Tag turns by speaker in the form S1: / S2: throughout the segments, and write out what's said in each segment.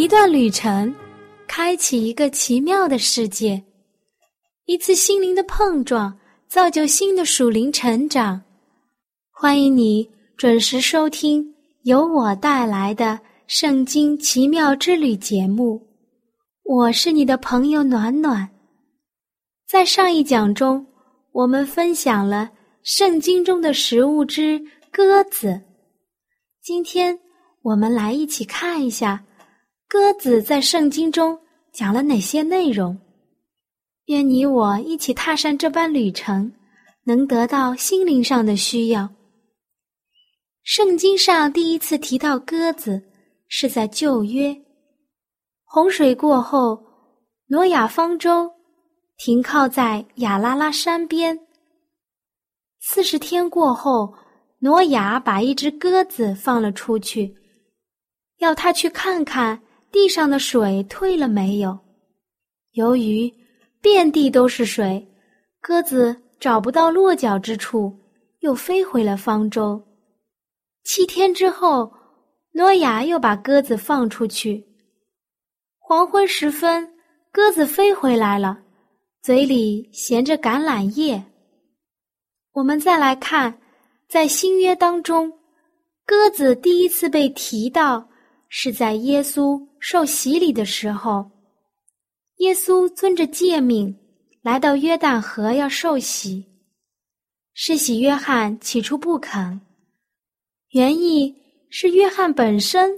S1: 一段旅程，开启一个奇妙的世界；一次心灵的碰撞，造就新的属灵成长。欢迎你准时收听由我带来的《圣经奇妙之旅》节目。我是你的朋友暖暖。在上一讲中，我们分享了圣经中的食物之鸽子。今天，我们来一起看一下。鸽子在圣经中讲了哪些内容？愿你我一起踏上这般旅程，能得到心灵上的需要。圣经上第一次提到鸽子，是在旧约，洪水过后，挪亚方舟停靠在亚拉拉山边。四十天过后，挪亚把一只鸽子放了出去，要他去看看。地上的水退了没有？由于遍地都是水，鸽子找不到落脚之处，又飞回了方舟。七天之后，诺亚又把鸽子放出去。黄昏时分，鸽子飞回来了，嘴里衔着橄榄叶。我们再来看，在新约当中，鸽子第一次被提到。是在耶稣受洗礼的时候，耶稣遵着诫命来到约旦河要受洗，施洗约翰起初不肯，原意是约翰本身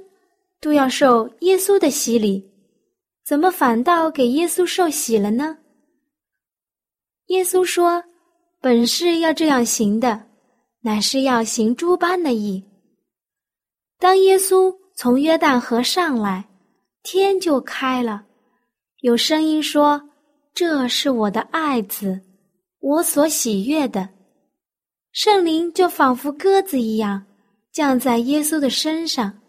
S1: 都要受耶稣的洗礼，怎么反倒给耶稣受洗了呢？耶稣说：“本是要这样行的，乃是要行诸般的义。”当耶稣。从约旦河上来，天就开了，有声音说：“这是我的爱子，我所喜悦的。”圣灵就仿佛鸽子一样，降在耶稣的身上。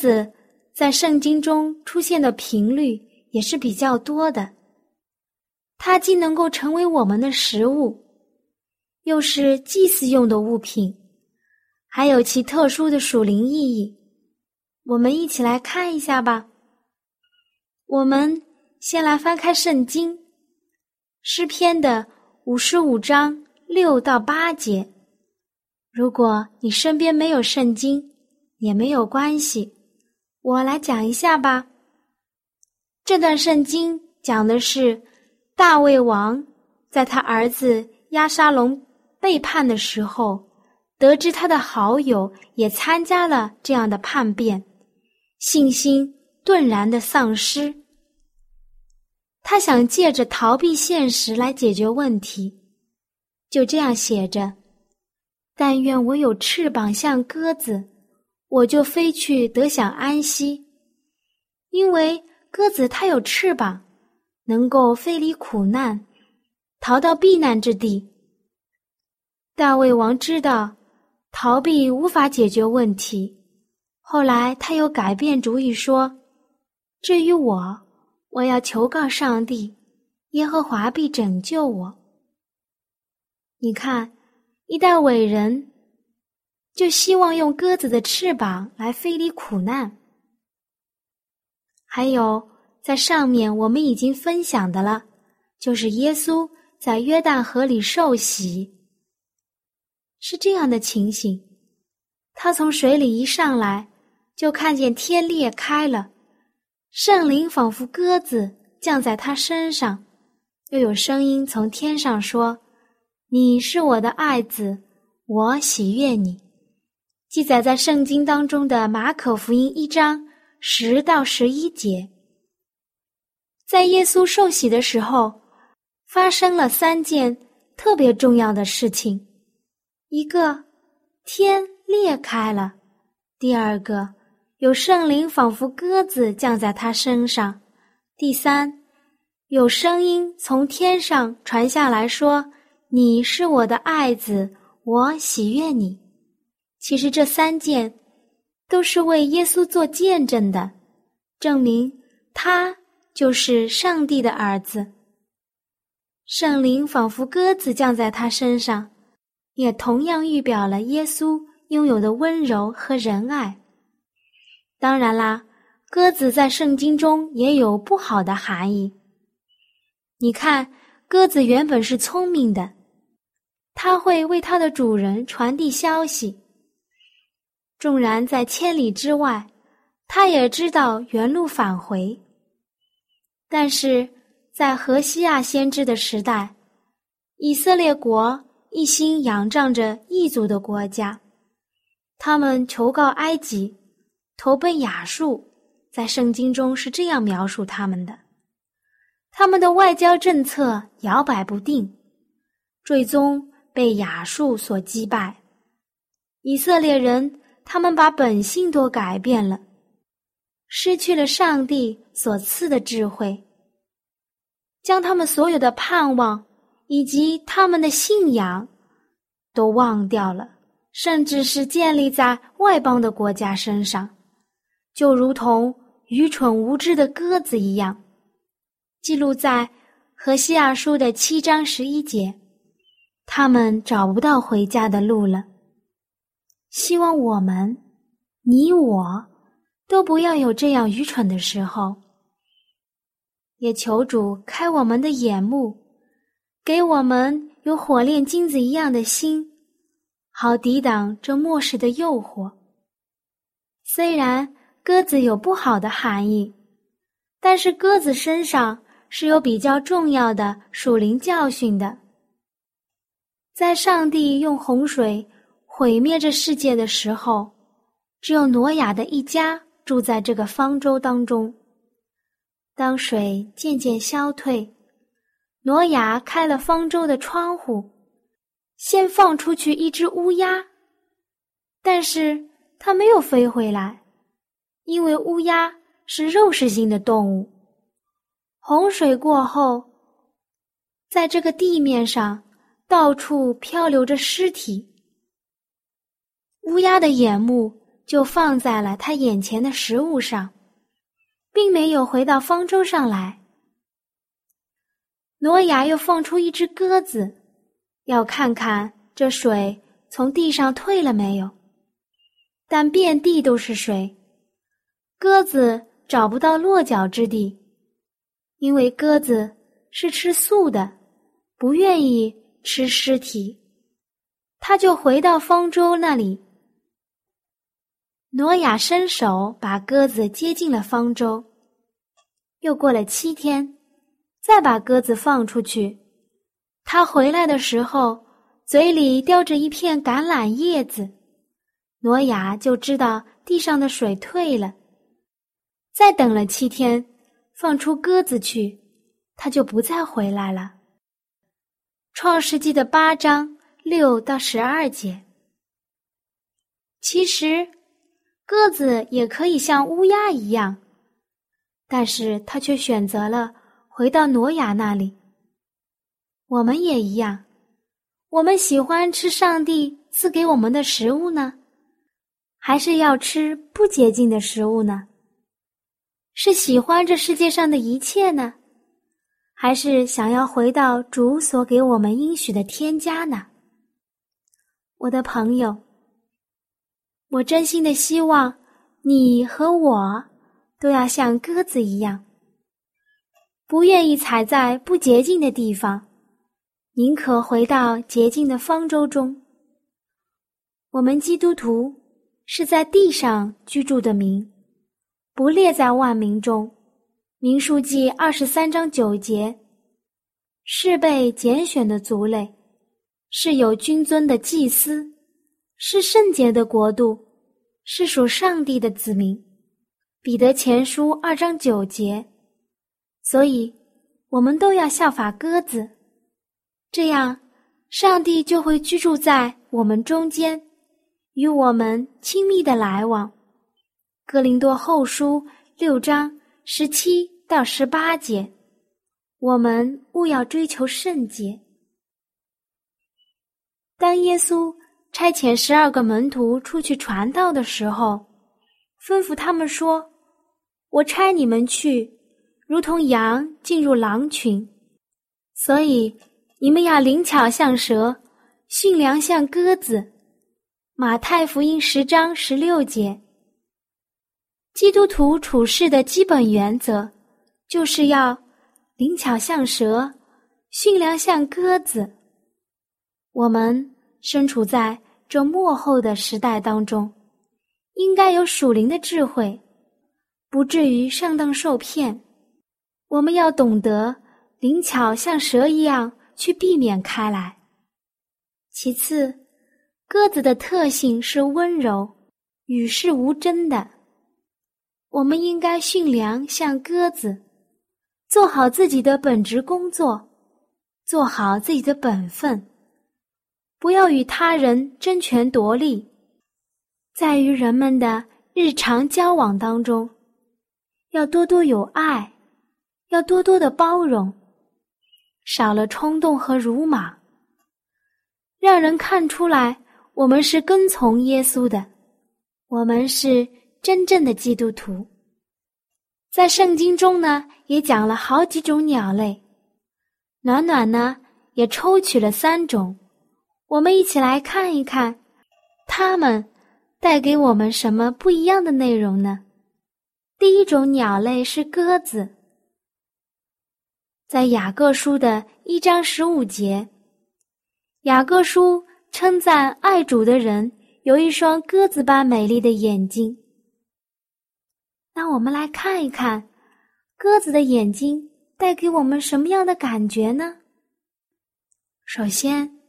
S1: 子在圣经中出现的频率也是比较多的。它既能够成为我们的食物，又是祭祀用的物品，还有其特殊的属灵意义。我们一起来看一下吧。我们先来翻开圣经诗篇的五十五章六到八节。如果你身边没有圣经，也没有关系，我来讲一下吧。这段圣经讲的是大卫王在他儿子押沙龙背叛的时候，得知他的好友也参加了这样的叛变，信心顿然的丧失。他想借着逃避现实来解决问题，就这样写着：“但愿我有翅膀像鸽子。”我就飞去得享安息，因为鸽子它有翅膀，能够飞离苦难，逃到避难之地。大卫王知道逃避无法解决问题，后来他又改变主意说：“至于我，我要求告上帝，耶和华必拯救我。”你看，一代伟人。就希望用鸽子的翅膀来飞离苦难。还有，在上面我们已经分享的了，就是耶稣在约旦河里受洗，是这样的情形：他从水里一上来，就看见天裂开了，圣灵仿佛鸽子降在他身上，又有声音从天上说：“你是我的爱子，我喜悦你。”记载在圣经当中的马可福音一章十到十一节，在耶稣受洗的时候，发生了三件特别重要的事情：一个，天裂开了；第二个，有圣灵仿佛鸽子降在他身上；第三，有声音从天上传下来说：“你是我的爱子，我喜悦你。”其实这三件都是为耶稣做见证的，证明他就是上帝的儿子。圣灵仿佛鸽子降在他身上，也同样预表了耶稣拥有的温柔和仁爱。当然啦，鸽子在圣经中也有不好的含义。你看，鸽子原本是聪明的，它会为它的主人传递消息。纵然在千里之外，他也知道原路返回。但是在何西亚先知的时代，以色列国一心仰仗着异族的国家，他们求告埃及，投奔亚述。在圣经中是这样描述他们的：他们的外交政策摇摆不定，最终被亚述所击败。以色列人。他们把本性都改变了，失去了上帝所赐的智慧，将他们所有的盼望以及他们的信仰都忘掉了，甚至是建立在外邦的国家身上，就如同愚蠢无知的鸽子一样。记录在何西亚书的七章十一节，他们找不到回家的路了。希望我们，你我，都不要有这样愚蠢的时候。也求主开我们的眼目，给我们有火炼金子一样的心，好抵挡这末世的诱惑。虽然鸽子有不好的含义，但是鸽子身上是有比较重要的属灵教训的。在上帝用洪水。毁灭这世界的时候，只有挪亚的一家住在这个方舟当中。当水渐渐消退，挪亚开了方舟的窗户，先放出去一只乌鸦，但是它没有飞回来，因为乌鸦是肉食性的动物。洪水过后，在这个地面上到处漂流着尸体。乌鸦的眼目就放在了他眼前的食物上，并没有回到方舟上来。挪亚又放出一只鸽子，要看看这水从地上退了没有，但遍地都是水，鸽子找不到落脚之地，因为鸽子是吃素的，不愿意吃尸体。他就回到方舟那里。挪亚伸手把鸽子接进了方舟。又过了七天，再把鸽子放出去。他回来的时候，嘴里叼着一片橄榄叶子。挪亚就知道地上的水退了。再等了七天，放出鸽子去，他就不再回来了。创世纪的八章。六到十二节。其实，鸽子也可以像乌鸦一样，但是他却选择了回到挪亚那里。我们也一样，我们喜欢吃上帝赐给我们的食物呢，还是要吃不洁净的食物呢？是喜欢这世界上的一切呢，还是想要回到主所给我们应许的天家呢？我的朋友，我真心的希望你和我都要像鸽子一样，不愿意踩在不洁净的地方，宁可回到洁净的方舟中。我们基督徒是在地上居住的民，不列在万民中。民数记二十三章九节，是被拣选的族类。是有君尊的祭司，是圣洁的国度，是属上帝的子民。彼得前书二章九节，所以我们都要效法鸽子，这样上帝就会居住在我们中间，与我们亲密的来往。哥林多后书六章十七到十八节，我们务要追求圣洁。当耶稣差遣十二个门徒出去传道的时候，吩咐他们说：“我差你们去，如同羊进入狼群，所以你们要灵巧像蛇，驯良像鸽子。”马太福音十章十六节。基督徒处事的基本原则，就是要灵巧像蛇，驯良像鸽子。我们身处在这幕后的时代当中，应该有属灵的智慧，不至于上当受骗。我们要懂得灵巧像蛇一样去避免开来。其次，鸽子的特性是温柔、与世无争的。我们应该驯良像鸽子，做好自己的本职工作，做好自己的本分。不要与他人争权夺利，在于人们的日常交往当中，要多多有爱，要多多的包容，少了冲动和鲁莽，让人看出来我们是跟从耶稣的，我们是真正的基督徒。在圣经中呢，也讲了好几种鸟类，暖暖呢也抽取了三种。我们一起来看一看，它们带给我们什么不一样的内容呢？第一种鸟类是鸽子，在雅各书的一章十五节，雅各书称赞爱主的人有一双鸽子般美丽的眼睛。那我们来看一看，鸽子的眼睛带给我们什么样的感觉呢？首先。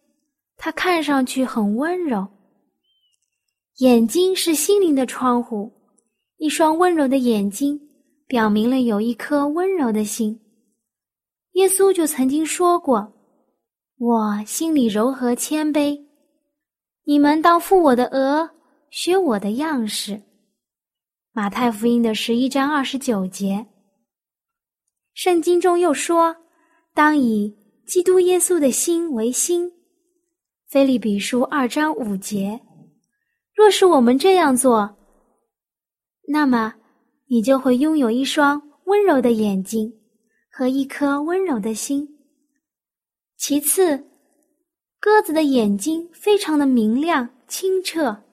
S1: 它看上去很温柔，眼睛是心灵的窗户，一双温柔的眼睛表明了有一颗温柔的心。耶稣就曾经说过：“我心里柔和谦卑，你们当负我的额，学我的样式。”马太福音的十一章二十九节。圣经中又说：“当以基督耶稣的心为心。”菲利比书二章五节，若是我们这样做，那么你就会拥有一双温柔的眼睛和一颗温柔的心。其次，鸽子的眼睛非常的明亮清澈，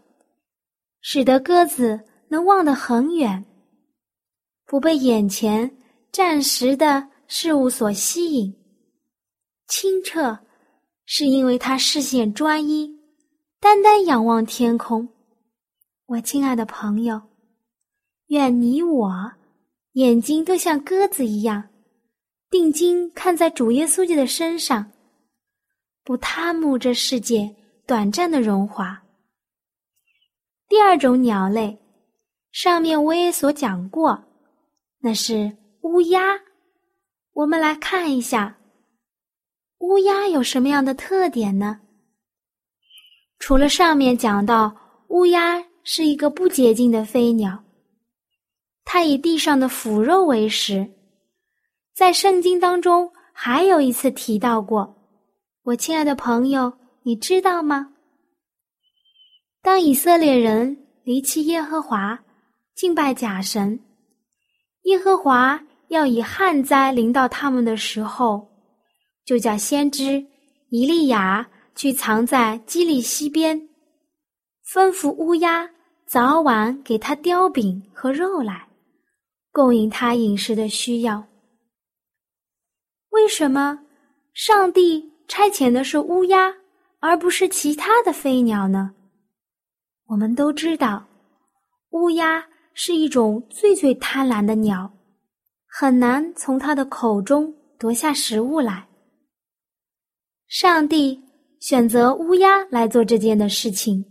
S1: 使得鸽子能望得很远，不被眼前暂时的事物所吸引。清澈，是因为它视线专一，单单仰望天空。我亲爱的朋友，愿你我眼睛都像鸽子一样，定睛看在主耶稣基的身上，不贪慕这世界短暂的荣华。第二种鸟类，上面我也所讲过，那是乌鸦。我们来看一下，乌鸦有什么样的特点呢？除了上面讲到乌鸦。是一个不洁净的飞鸟，它以地上的腐肉为食。在圣经当中还有一次提到过，我亲爱的朋友，你知道吗？当以色列人离弃耶和华，敬拜假神，耶和华要以旱灾临到他们的时候，就叫先知以利亚去藏在基利西边，吩咐乌鸦。早晚给他雕饼和肉来，供应他饮食的需要。为什么上帝差遣的是乌鸦，而不是其他的飞鸟呢？我们都知道，乌鸦是一种最最贪婪的鸟，很难从它的口中夺下食物来。上帝选择乌鸦来做这件的事情。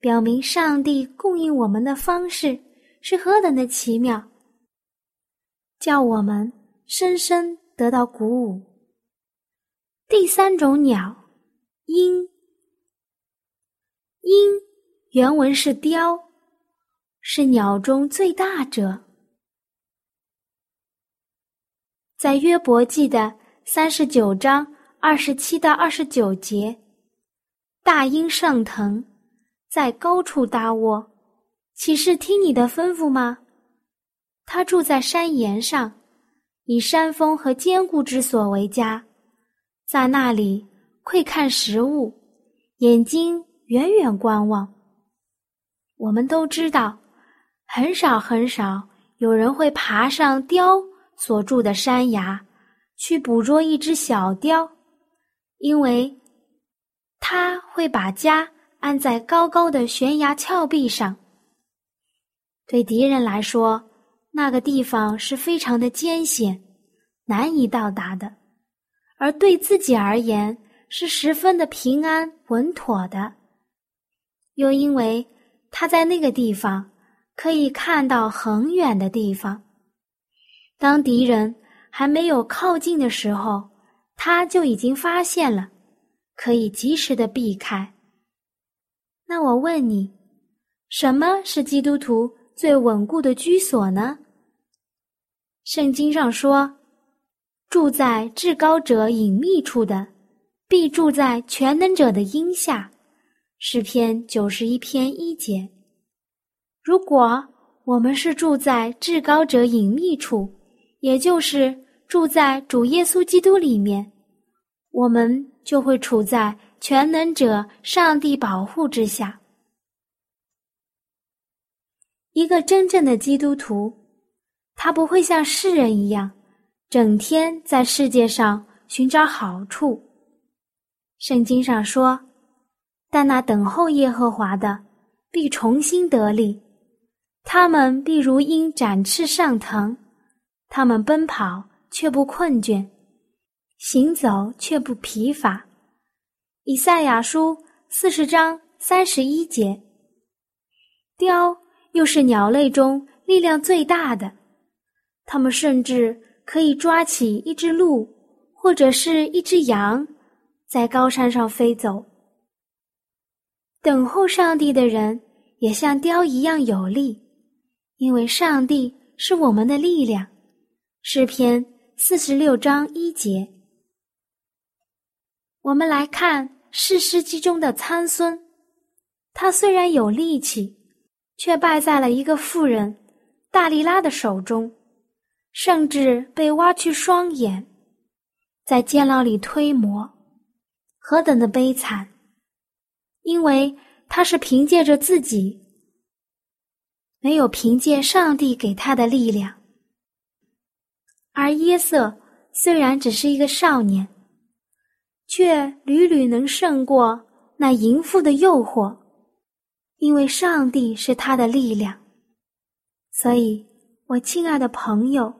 S1: 表明上帝供应我们的方式是何等的奇妙，叫我们深深得到鼓舞。第三种鸟，鹰。鹰原文是雕，是鸟中最大者。在约伯记的三十九章二十七到二十九节，大鹰上腾。在高处搭窝，岂是听你的吩咐吗？他住在山岩上，以山峰和坚固之所为家，在那里窥看食物，眼睛远远观望。我们都知道，很少很少有人会爬上雕所住的山崖，去捕捉一只小雕，因为他会把家。安在高高的悬崖峭壁上，对敌人来说，那个地方是非常的艰险，难以到达的；而对自己而言，是十分的平安稳妥的。又因为他在那个地方可以看到很远的地方，当敌人还没有靠近的时候，他就已经发现了，可以及时的避开。那我问你，什么是基督徒最稳固的居所呢？圣经上说：“住在至高者隐秘处的，必住在全能者的荫下。”诗篇九十一篇一节。如果我们是住在至高者隐秘处，也就是住在主耶稣基督里面，我们就会处在。全能者上帝保护之下，一个真正的基督徒，他不会像世人一样，整天在世界上寻找好处。圣经上说：“但那等候耶和华的，必重新得力；他们必如鹰展翅上腾，他们奔跑却不困倦，行走却不疲乏。”以赛亚书四十章三十一节，雕又是鸟类中力量最大的，它们甚至可以抓起一只鹿或者是一只羊，在高山上飞走。等候上帝的人也像雕一样有力，因为上帝是我们的力量。诗篇四十六章一节。我们来看世师记中的参孙，他虽然有力气，却败在了一个妇人大力拉的手中，甚至被挖去双眼，在监牢里推磨，何等的悲惨！因为他是凭借着自己，没有凭借上帝给他的力量。而耶瑟虽然只是一个少年，却屡屡能胜过那淫妇的诱惑，因为上帝是他的力量。所以，我亲爱的朋友，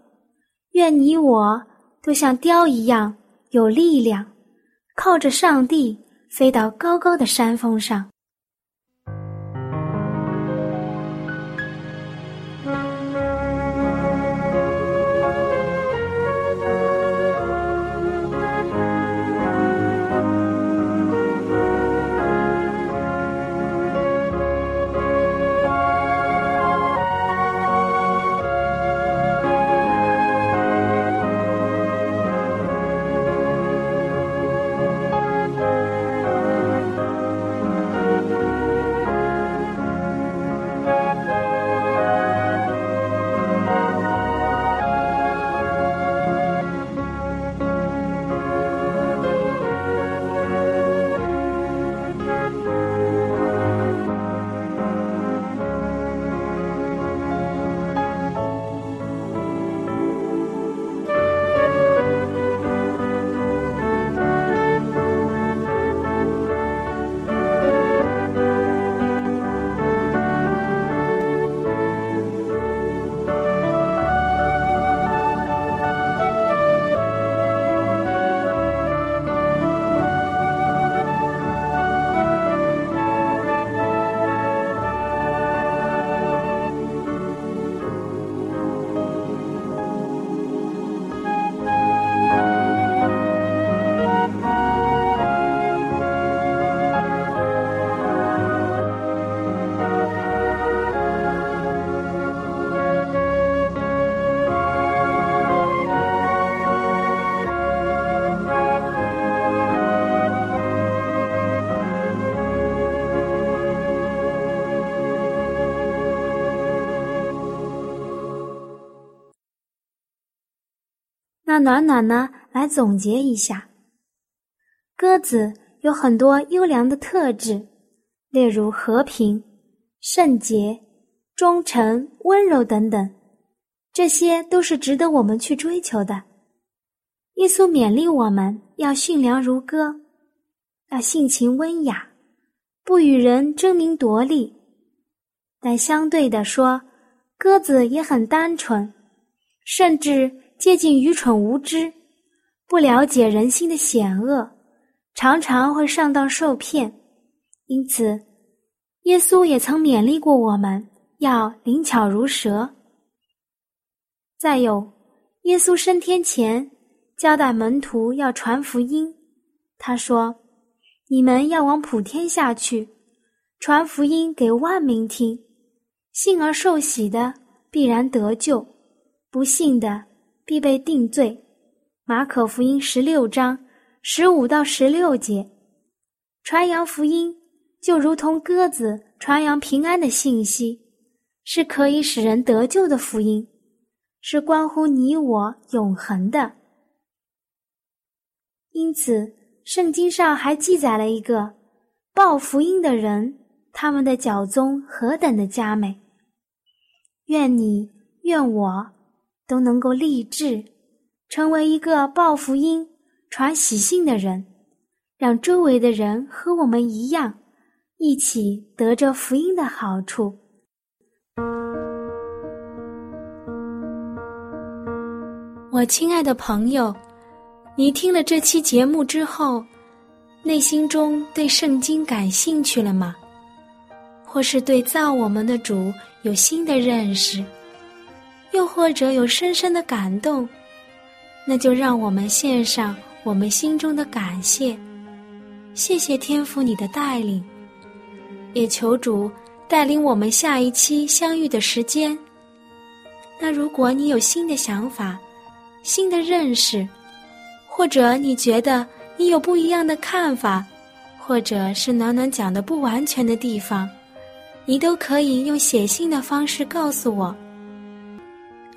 S1: 愿你我都像雕一样有力量，靠着上帝飞到高高的山峰上。暖暖呢？来总结一下，鸽子有很多优良的特质，例如和平、圣洁、忠诚、温柔等等，这些都是值得我们去追求的。耶稣勉励我们要驯良如鸽，要性情温雅，不与人争名夺利。但相对的说，鸽子也很单纯，甚至。接近愚蠢无知，不了解人心的险恶，常常会上当受骗。因此，耶稣也曾勉励过我们要灵巧如蛇。再有，耶稣升天前交代门徒要传福音，他说：“你们要往普天下去，传福音给万民听。信而受洗的必然得救，不信的。”必被定罪。马可福音十六章十五到十六节，传扬福音就如同鸽子传扬平安的信息，是可以使人得救的福音，是关乎你我永恒的。因此，圣经上还记载了一个报福音的人，他们的脚踪何等的佳美。愿你，愿我。都能够立志，成为一个报福音、传喜信的人，让周围的人和我们一样，一起得着福音的好处。我亲爱的朋友，你听了这期节目之后，内心中对圣经感兴趣了吗？或是对造我们的主有新的认识？又或者有深深的感动，那就让我们献上我们心中的感谢，谢谢天父你的带领，也求主带领我们下一期相遇的时间。那如果你有新的想法、新的认识，或者你觉得你有不一样的看法，或者是暖暖讲的不完全的地方，你都可以用写信的方式告诉我。